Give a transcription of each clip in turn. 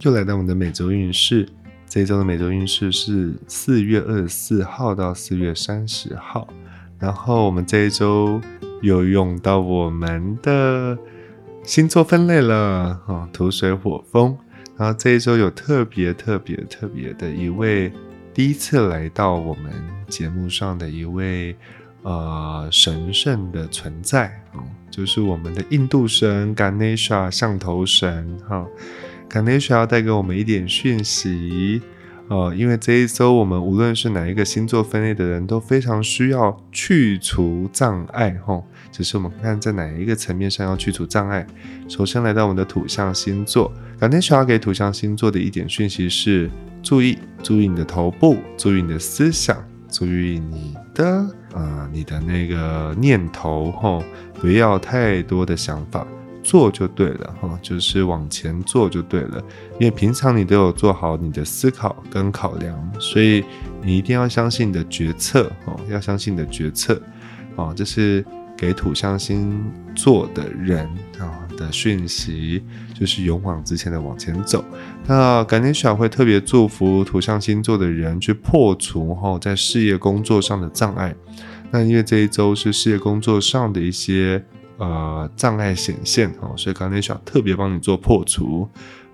又来到我们的每周运势。这一周的每周运势是四月二十四号到四月三十号。然后我们这一周又用到我们的星座分类了，哈，土水火风。然后这一周有特别特别特别的一位第一次来到我们节目上的一位呃神圣的存在，哦，就是我们的印度神 Ganesha 象头神，哈。定需要带给我们一点讯息，呃，因为这一周我们无论是哪一个星座分类的人都非常需要去除障碍，吼，只是我们看在哪一个层面上要去除障碍。首先来到我们的土象星座，肯定需要给土象星座的一点讯息是：注意，注意你的头部，注意你的思想，注意你的，呃，你的那个念头，吼，不要太多的想法。做就对了哈，就是往前做就对了，因为平常你都有做好你的思考跟考量，所以你一定要相信你的决策哦，要相信你的决策哦，这是给土象星座的人啊的讯息，就是勇往直前的往前走。那感天小会特别祝福土象星座的人去破除哈在事业工作上的障碍。那因为这一周是事业工作上的一些。呃，障碍显现哦，所以刚才想特别帮你做破除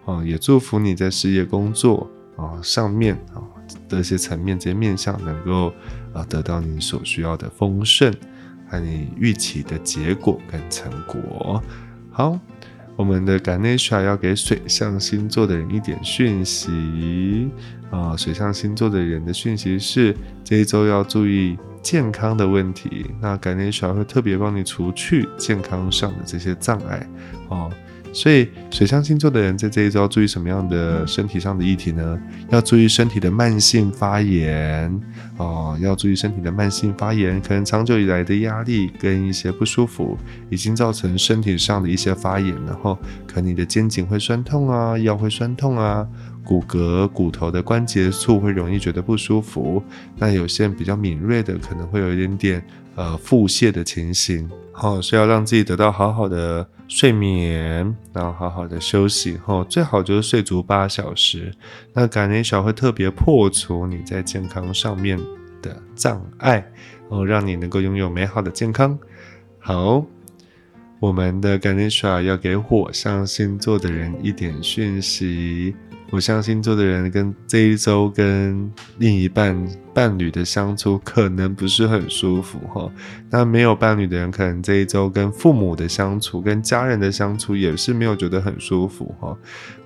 哦，也祝福你在事业工作啊上面啊的一些层面、这些面向，能够啊得到你所需要的丰盛和你预期的结果跟成果。好，我们的 Ganesh 要给水象星座的人一点讯息啊，水象星座的人的讯息是这一周要注意。健康的问题，那感恩小会特别帮你除去健康上的这些障碍哦。所以水象星座的人在这一周要注意什么样的身体上的议题呢？要注意身体的慢性发炎哦，要注意身体的慢性发炎，可能长久以来的压力跟一些不舒服，已经造成身体上的一些发炎，然后可能你的肩颈会酸痛啊，腰会酸痛啊。骨骼、骨头的关节处会容易觉得不舒服，那有些人比较敏锐的，可能会有一点点呃腹泻的情形。好，是要让自己得到好好的睡眠，然后好好的休息。后最好就是睡足八小时。那感恩小会特别破除你在健康上面的障碍，哦，让你能够拥有美好的健康。好，我们的感恩小要给火象星座的人一点讯息。我相星座的人跟这一周跟另一半伴侣的相处可能不是很舒服哈。那没有伴侣的人，可能这一周跟父母的相处、跟家人的相处也是没有觉得很舒服哈。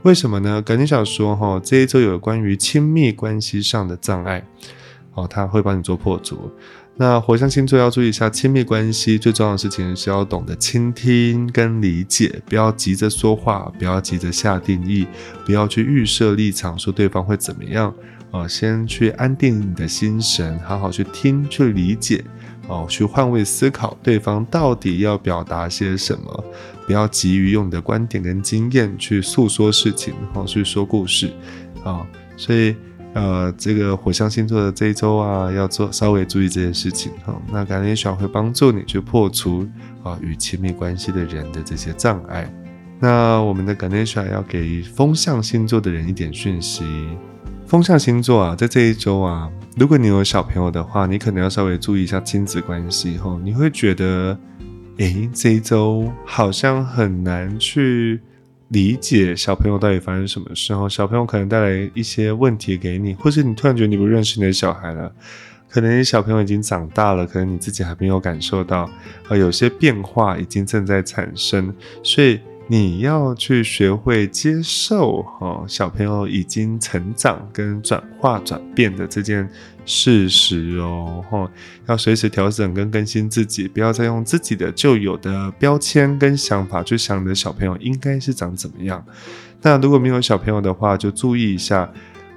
为什么呢？赶紧想说哈，这一周有关于亲密关系上的障碍，哦，他会帮你做破除。那火象星座要注意一下亲密关系，最重要的事情是要懂得倾听跟理解，不要急着说话，不要急着下定义，不要去预设立场，说对方会怎么样啊？先去安定你的心神，好好去听，去理解，哦，去换位思考，对方到底要表达些什么？不要急于用你的观点跟经验去诉说事情，好去说故事啊，所以。呃，这个火象星座的这一周啊，要做稍微注意这件事情哈。那感恩小会帮助你去破除啊与亲密关系的人的这些障碍。那我们的感恩小要给风象星座的人一点讯息。风象星座啊，在这一周啊，如果你有小朋友的话，你可能要稍微注意一下亲子关系哈。你会觉得，诶，这一周好像很难去。理解小朋友到底发生什么事后，小朋友可能带来一些问题给你，或是你突然觉得你不认识你的小孩了，可能你小朋友已经长大了，可能你自己还没有感受到，呃，有些变化已经正在产生，所以。你要去学会接受，哈，小朋友已经成长跟转化转变的这件事实哦，哈，要随时调整跟更新自己，不要再用自己的旧有的标签跟想法去想你的小朋友应该是长怎么样。那如果没有小朋友的话，就注意一下，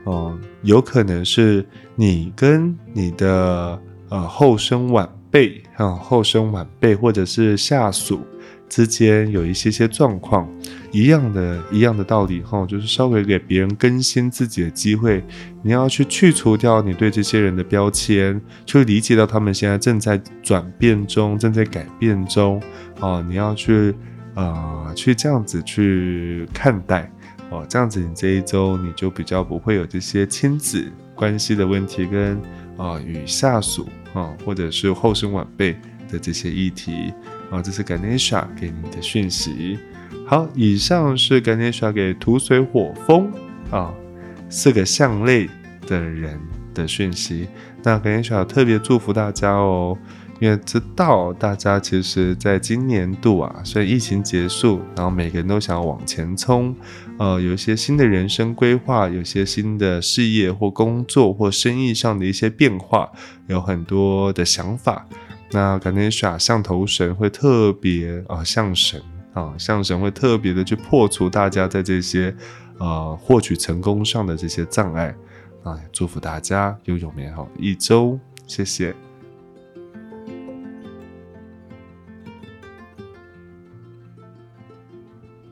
哦，有可能是你跟你的呃后生晚辈啊，后生晚辈或者是下属。之间有一些些状况，一样的一样的道理哈，就是稍微给别人更新自己的机会。你要去去除掉你对这些人的标签，去理解到他们现在正在转变中，正在改变中。哦，你要去呃去这样子去看待哦，这样子你这一周你就比较不会有这些亲子关系的问题跟啊与下属啊或者是后生晚辈的这些议题啊，这是 Ganesha 给你的讯息。好，以上是 Ganesha 给土水火风啊四个相类的人的讯息。那 Ganesha 特别祝福大家哦。因为知道大家其实在今年度啊，虽然疫情结束，然后每个人都想要往前冲，呃，有一些新的人生规划，有些新的事业或工作或生意上的一些变化，有很多的想法。那感觉耍象头神会特别啊，象神啊，象神会特别的去破除大家在这些呃获取成功上的这些障碍啊，祝福大家拥有美好一周，谢谢。